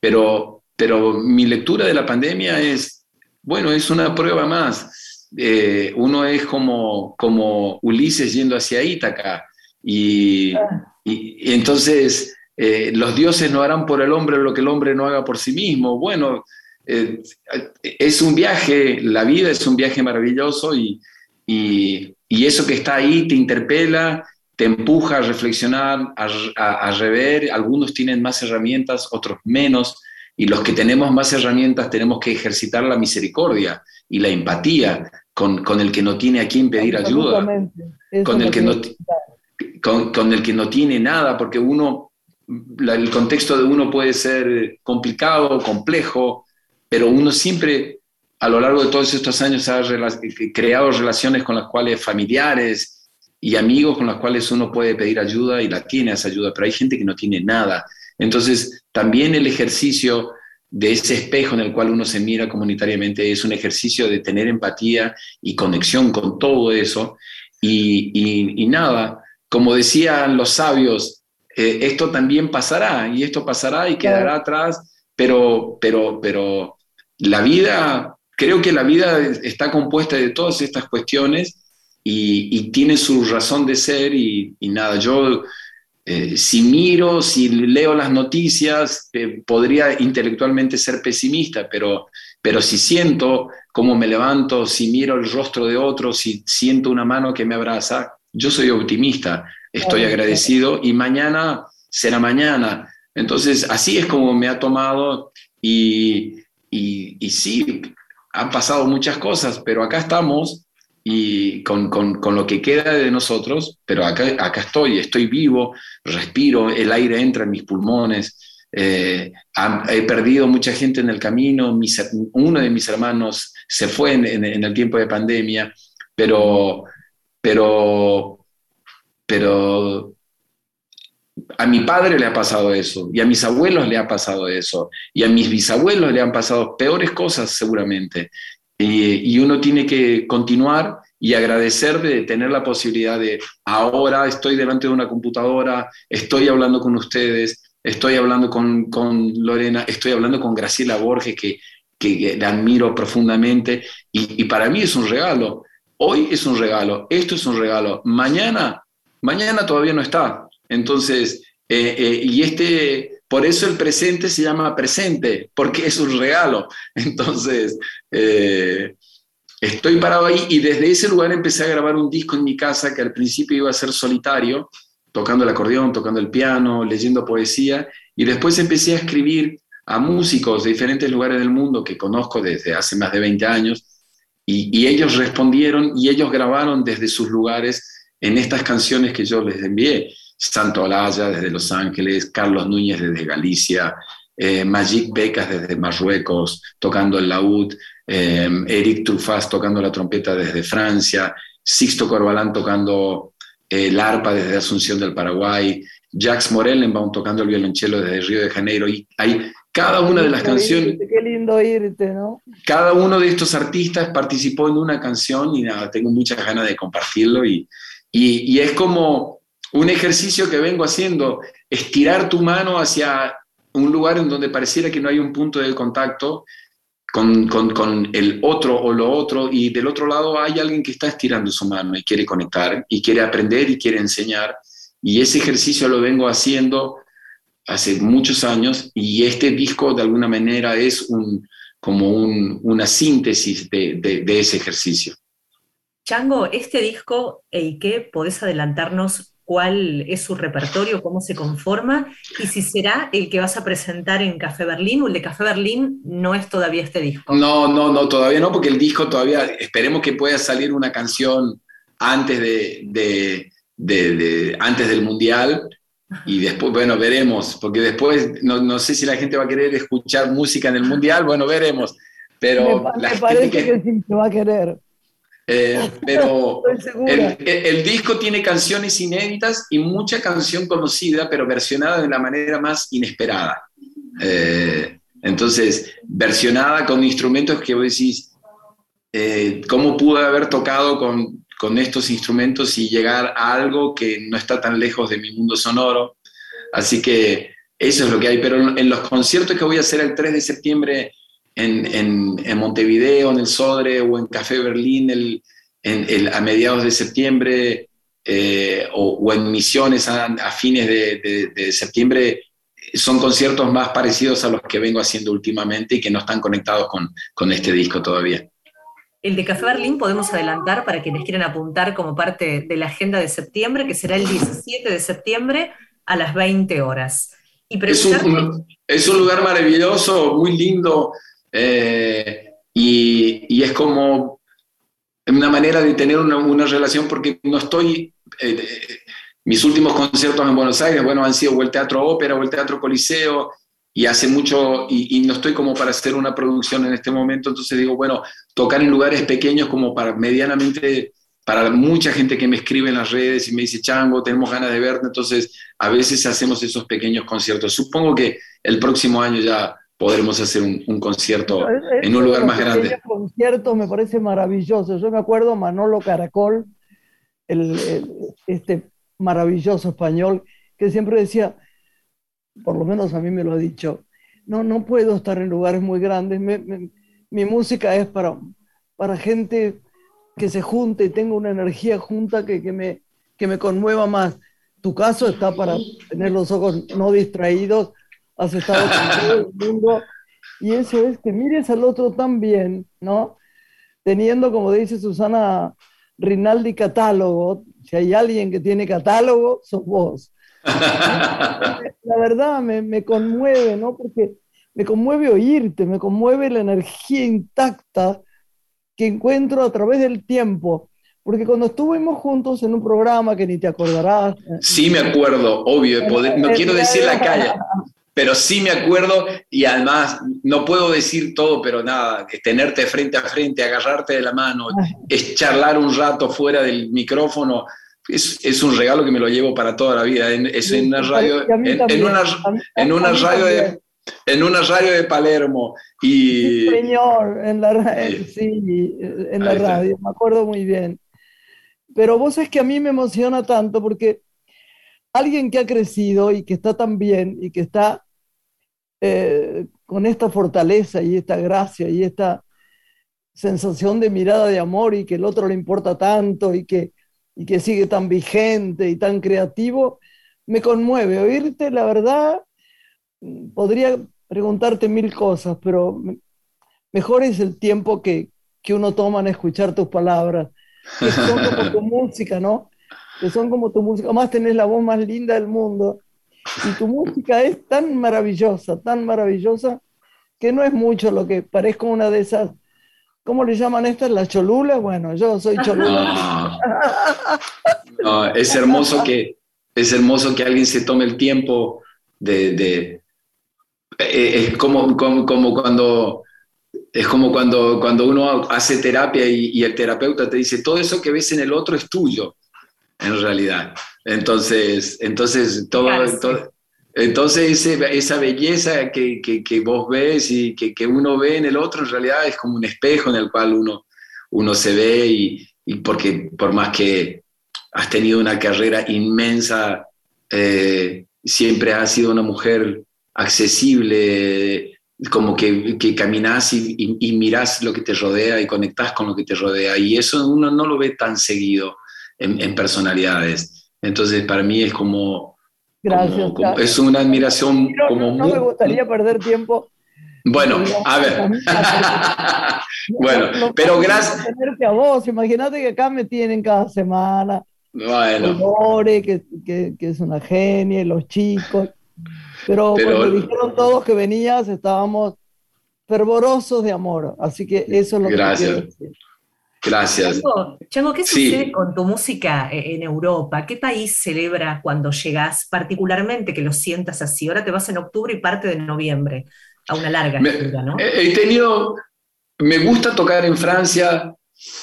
Pero pero mi lectura de la pandemia es, bueno, es una prueba más. Eh, uno es como, como Ulises yendo hacia Ítaca y, y, entonces eh, los dioses no harán por el hombre lo que el hombre no haga por sí mismo. Bueno, eh, es un viaje, la vida es un viaje maravilloso y, y, y, eso que está ahí te interpela, te empuja a reflexionar, a, a, a rever. Algunos tienen más herramientas, otros menos y los que tenemos más herramientas tenemos que ejercitar la misericordia y la empatía con, con el que no tiene a quien pedir ayuda, con el, que no, con, con, el que no tiene nada, porque uno, el contexto de uno puede ser complicado, complejo, pero uno siempre a lo largo de todos estos años ha creado relaciones con las cuales familiares y amigos con las cuales uno puede pedir ayuda y la tiene esa ayuda, pero hay gente que no tiene nada. Entonces, también el ejercicio de ese espejo en el cual uno se mira comunitariamente es un ejercicio de tener empatía y conexión con todo eso. Y, nada, como decían los sabios, eh, esto también pasará y esto pasará y quedará atrás, pero, pero, pero la vida, creo que la vida está compuesta de todas estas cuestiones y, tiene su razón de ser y, y nada, yo eh, si miro, si leo las noticias, eh, podría intelectualmente ser pesimista, pero, pero si siento cómo me levanto, si miro el rostro de otro, si siento una mano que me abraza, yo soy optimista, estoy agradecido y mañana será mañana. Entonces, así es como me ha tomado y, y, y sí, han pasado muchas cosas, pero acá estamos y con, con, con, lo que queda de nosotros, pero acá, acá estoy, estoy vivo, respiro, el aire entra en mis pulmones, eh, he perdido mucha gente en el camino, uno de mis hermanos se fue en, en, el tiempo de pandemia, pero, pero, pero a mi padre le ha pasado eso, y a mis abuelos le ha pasado eso, y a mis bisabuelos le han pasado peores cosas seguramente. Y, uno tiene que continuar y agradecer de tener la posibilidad de ahora estoy delante de una computadora, estoy hablando con ustedes, estoy hablando con, con Lorena, estoy hablando con Graciela Borges, que, que, la admiro profundamente, y, y, para mí es un regalo. hoy es un regalo, esto es un regalo, mañana, mañana todavía no está. Entonces, eh, eh, y este, por eso el presente se llama presente, porque es un regalo. (laughs) Entonces, eh, estoy parado ahí y desde ese lugar empecé a grabar un disco en mi casa que al principio iba a ser solitario, tocando el acordeón, tocando el piano, leyendo poesía, y después empecé a escribir a músicos de diferentes lugares del mundo que conozco desde hace más de 20 años, y, ellos respondieron y ellos grabaron desde sus lugares en estas canciones que yo les envié. Santo Alaya desde Los Ángeles, Carlos Núñez desde Galicia, eh, Magic Becas desde Marruecos, tocando el laúd, eh, Eric Truffaz tocando la trompeta desde Francia, Sixto Corbalán tocando eh, el arpa desde Asunción del Paraguay, Jax Morellenbaum tocando el violonchelo desde Río de Janeiro. Y hay cada una de las canciones. qué lindo irte, ¿no? Cada uno de estos artistas participó en una canción y nada, tengo muchas ganas de compartirlo. Y, y, y es como un ejercicio que vengo haciendo, estirar tu mano hacia un lugar en donde pareciera que no hay un punto de contacto con, con, el otro o lo otro, y del otro lado hay alguien que está estirando su mano y quiere conectar, y quiere aprender y quiere enseñar. Y ese ejercicio lo vengo haciendo hace muchos años, y este disco de alguna manera es un, como una síntesis de, de, ese ejercicio. Chango, este disco, Eike, ¿podés adelantarnos cuál es su repertorio, cómo se conforma y si será el que vas a presentar en Café Berlín o el de Café Berlín no es todavía este disco. No, no, no, todavía no, porque el disco todavía, esperemos que pueda salir una canción antes, de, antes del Mundial. Y después, bueno, veremos, porque después no, sé si la gente va a querer escuchar música en el Mundial, bueno, veremos. Pero me, parece que, sí se va a querer. Eh, (laughs) pero el, disco tiene canciones inéditas y mucha canción conocida, pero versionada de la manera más inesperada. Eh, entonces, versionada con instrumentos que vos decís, eh, ¿cómo pude haber tocado con, con estos instrumentos y llegar a algo que no está tan lejos de mi mundo sonoro? Así que eso es lo que hay, pero en los conciertos que voy a hacer el 3 de septiembre en, Montevideo, en el Sodre o en Café Berlín a mediados de septiembre eh, o, en Misiones a, fines de, septiembre, son conciertos más parecidos a los que vengo haciendo últimamente y que no están conectados con, con este disco todavía. El de Café Berlín podemos adelantar para quienes quieran apuntar como parte de la agenda de septiembre, que será el 17 de septiembre a las 20 horas. Y es, un, es un lugar maravilloso, muy lindo, eh, y, es como una manera de tener una, relación porque no estoy... Eh, mis últimos conciertos en Buenos Aires, bueno, han sido o el Teatro Ópera o el Teatro Coliseo, y hace mucho, y, no estoy como para hacer una producción en este momento, entonces digo, bueno, tocar en lugares pequeños como para medianamente, para mucha gente que me escribe en las redes y me dice, Chango, tenemos ganas de verte, entonces a veces hacemos esos pequeños conciertos. Supongo que el próximo año ya podremos hacer un, concierto en un lugar más grande. concierto me parece maravilloso. Yo me acuerdo Manolo Caracol, el, este maravilloso español, que siempre decía, por lo menos a mí me lo ha dicho, no, no puedo estar en lugares muy grandes. mi música es para, para gente que se junte y tenga una energía junta que, que, me, que me conmueva más. Tu caso está para tener los ojos no distraídos has estado con todo el mundo. Y eso es que mires al otro también, ¿no? Teniendo, como dice Susana Rinaldi, catálogo. Si hay alguien que tiene catálogo, sos vos. (laughs) La verdad me, me conmueve, ¿no? Porque me conmueve oírte, me conmueve la energía intacta que encuentro a través del tiempo. Porque cuando estuvimos juntos en un programa que ni te acordarás. Sí, me acuerdo, obvio. no quiero decir la calle, pero sí me acuerdo y además no puedo decir todo, pero nada, tenerte frente a frente, agarrarte de la mano, es charlar un rato fuera del micrófono, es, es, un regalo que me lo llevo para toda la vida. es en una radio, en, una, en una radio de, en una radio de Palermo. Y, señor, en la, sí, en la radio, me acuerdo muy bien. Pero vos es que a mí me emociona tanto porque alguien que ha crecido y que está tan bien y que está eh, con esta fortaleza y esta gracia y esta sensación de mirada de amor y que el otro le importa tanto y que, y que sigue tan vigente y tan creativo, me conmueve. Oírte, la verdad, podría preguntarte mil cosas, pero mejor es el tiempo que, que uno toma en escuchar tus palabras, que son como tu música, ¿no? Que son como tu música. Además tenés la voz más linda del mundo y tu música es tan maravillosa, tan maravillosa, que no es mucho lo que parezco una de esas, ¿cómo le llaman estas? Las cholulas. Bueno, yo soy cholula. (laughs) No, es hermoso que es hermoso que alguien se tome el tiempo de, de eh, es como, como, como, cuando es como cuando, cuando uno hace terapia y, el terapeuta te dice, todo eso que ves en el otro es tuyo, en realidad. Entonces, entonces, todo, entonces esa belleza que, que, vos ves y que, que, uno ve en el otro, en realidad es como un espejo en el cual uno, uno se ve y, y porque por más que has tenido una carrera inmensa, eh, siempre has sido una mujer accesible, como que, que caminas y, y, mirás lo que te rodea y conectás con lo que te rodea. Y eso uno no lo ve tan seguido en, personalidades. Entonces, para mí es como... Gracias. Es una admiración como... No, me gustaría perder tiempo. Bueno, a ver. (laughs) bueno, pero gracias... a vos, imagínate que acá me tienen cada semana. Bueno. Lore, que, que, que es una genia, los chicos. Pero, cuando dijeron todos que venías, estábamos fervorosos de amor. Así que eso es lo Gracias. que quiero Gracias. Chango, ¿qué sucede con tu música eh, en Europa? ¿Qué país celebra cuando llegas, particularmente que lo sientas así? Ahora te vas en octubre y parte de noviembre, a una larga gira, ¿no? He tenido, me gusta tocar en Francia,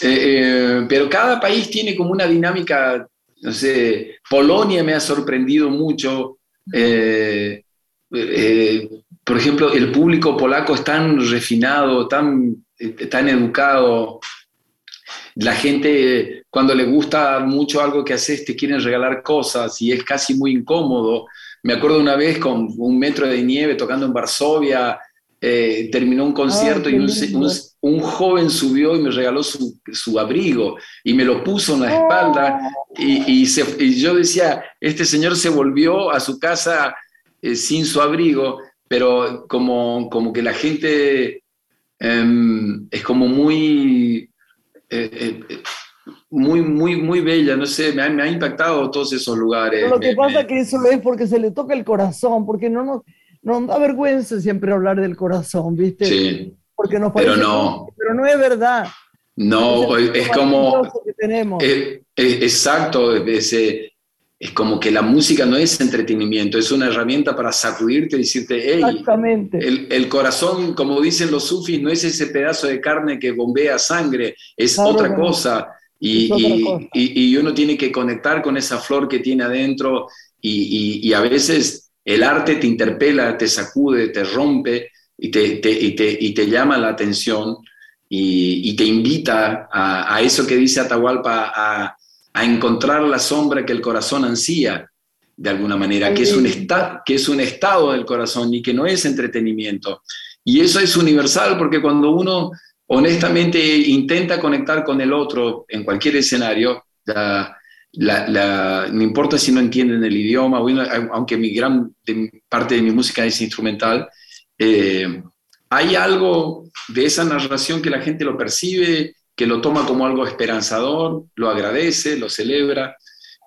eh, eh, pero cada país tiene como una dinámica, no sé, Polonia me ha sorprendido mucho. Eh, por ejemplo, el público polaco es tan refinado, tan, tan educado. La gente, cuando le gusta mucho algo que haces, te quieren regalar cosas y es casi muy incómodo. Me acuerdo una vez con un metro de nieve tocando en Varsovia, eh, terminó un concierto y un, joven subió y me regaló su, su, abrigo y me lo puso en la espalda y, y, yo decía, este señor se volvió a su casa eh, sin su abrigo, pero como, como que la gente em, es como muy, eh, eh, muy, muy, muy bella, no sé, me ha, impactado todos esos lugares. lo que pasa es que eso es porque se le toca el corazón, porque no nos, no da vergüenza siempre hablar del corazón, ¿viste? Sí. Porque nos pero no. pero no es verdad. No, es, como... Que tenemos. exacto, ese, es como que la música no es entretenimiento, es una herramienta para sacudirte y decirte, hey, Exactamente. El, corazón, como dicen los sufis, no es ese pedazo de carne que bombea sangre, es otra cosa. Y, y, uno tiene que conectar con esa flor que tiene adentro y, a veces el arte te interpela, te sacude, te rompe y te, te, te llama la atención y, te invita a, a, eso que dice Atahualpa, a, a encontrar la sombra que el corazón ansía, de alguna manera, que es, un que es un estado del corazón y que no es entretenimiento. Y eso es universal porque cuando uno honestamente intenta conectar con el otro en cualquier escenario, no importa si no entienden el idioma, aunque mi gran parte de mi música es instrumental, eh, hay algo de esa narración que la gente lo percibe que lo toma como algo esperanzador, lo agradece, lo celebra.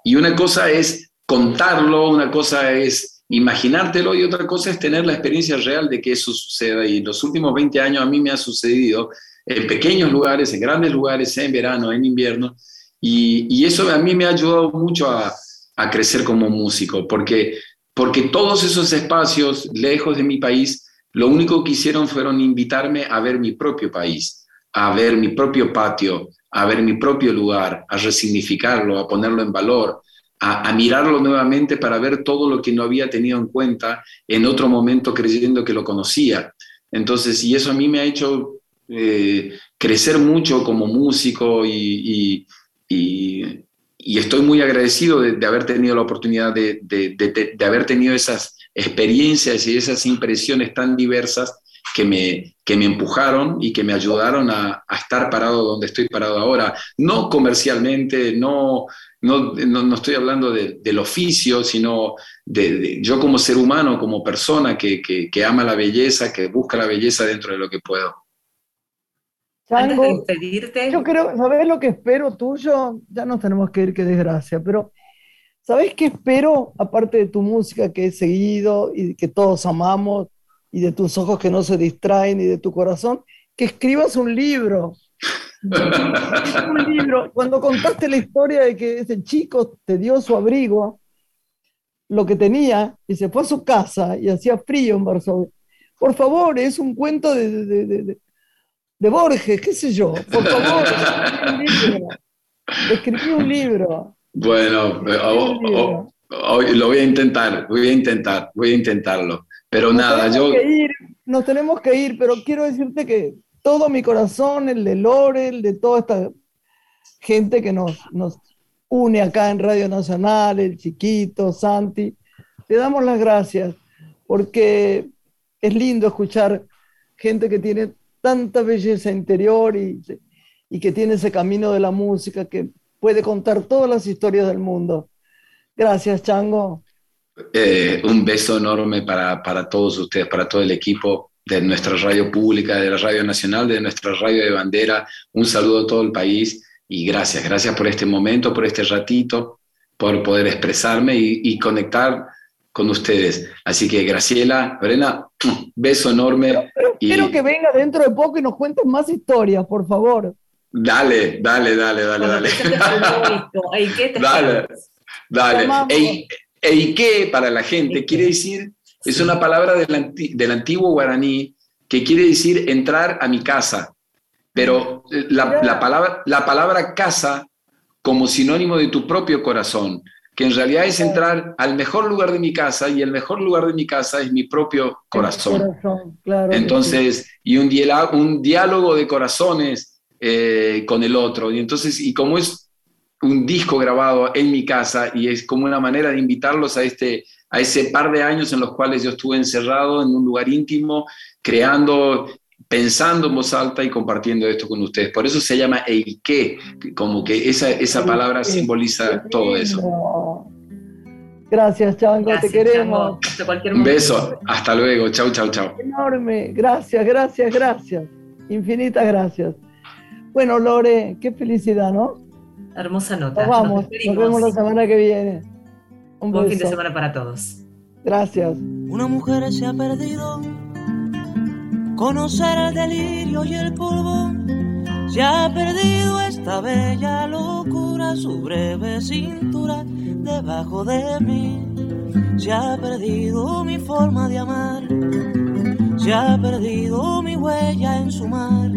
Y una cosa es contarlo, una cosa es imaginártelo y otra cosa es tener la experiencia real de que eso suceda. Y en los últimos 20 años a mí me ha sucedido en pequeños lugares, en grandes lugares, en verano, en invierno. Y, eso a mí me ha ayudado mucho a, a, crecer como músico, porque, porque todos esos espacios lejos de mi país, lo único que hicieron fueron invitarme a ver mi propio país a ver mi propio patio, a ver mi propio lugar, a resignificarlo, a ponerlo en valor, a, mirarlo nuevamente para ver todo lo que no había tenido en cuenta en otro momento creyendo que lo conocía. Entonces, y eso a mí me ha hecho eh, crecer mucho como músico y, estoy muy agradecido de, haber tenido la oportunidad de, de, haber tenido esas experiencias y esas impresiones tan diversas que me, que me empujaron y que me ayudaron a, estar parado donde estoy parado ahora. No comercialmente, no, no, no, estoy hablando del oficio, sino de, yo como ser humano, como persona que, que, ama la belleza, que busca la belleza dentro de lo que puedo. Chango, yo creo, ¿sabes lo que espero tuyo? Ya nos tenemos que ir, qué desgracia, pero ¿sabes qué espero, aparte de tu música que he seguido y que todos amamos, y de tus ojos que no se distraen y de tu corazón, que escribas un libro. un libro. Cuando contaste la historia de que ese chico te dio su abrigo, lo que tenía, y se fue a su casa y hacía frío en Varsovia. Por favor, es un cuento de, de, de, Borges, qué sé yo. Por favor, escribí un libro. Bueno, lo voy a intentar, voy a intentar, voy a intentarlo. Pero nada, yo... nos tenemos que ir, pero quiero decirte que todo mi corazón, el de Lore, el de toda esta gente que nos, nos une acá en Radio Nacional, el chiquito, Santi, le damos las gracias porque es lindo escuchar gente que tiene tanta belleza interior y, y que tiene ese camino de la música que puede contar todas las historias del mundo. Gracias, Chango. Eh, un beso enorme para, para, todos ustedes, para todo el equipo de nuestra radio pública, de la radio nacional, de nuestra radio de bandera. Un saludo a todo el país y gracias, gracias por este momento, por este ratito, por poder expresarme y, conectar con ustedes. Así que Graciela, Lorena, (clears throat) beso enorme. y... Quiero que venga dentro de poco y nos cuentes más historias, por favor. Dale, dale, dale, dale, dale. (laughs) dale, dale. Eike para la gente quiere decir, es una palabra del, antiguo guaraní que quiere decir entrar a mi casa. Pero la, palabra, la palabra casa como sinónimo de tu propio corazón, que en realidad es entrar al mejor lugar de mi casa y el mejor lugar de mi casa es mi propio corazón. entonces, y un, un diálogo de corazones eh, con el otro. Y entonces, y como es un disco grabado en mi casa y es como una manera de invitarlos a, este, a ese par de años en los cuales yo estuve encerrado en un lugar íntimo, creando, pensando en voz alta y compartiendo esto con ustedes. Por eso se llama Eike, como que esa, esa palabra simboliza todo eso. Gracias, Chango, te queremos. Un beso, hasta luego, chau, chau, chau. Enorme, gracias, gracias, gracias. Infinitas gracias. Bueno, Lore, qué felicidad, ¿no? Hermosa nota. Nos vamos, nos, vemos la semana que viene. Un buen fin de semana para todos. Gracias. Una mujer se ha perdido. Conocer el delirio y el polvo. Se ha perdido esta bella locura, su breve cintura debajo de mí. Se ha perdido mi forma de amar. Se ha perdido mi huella en su mar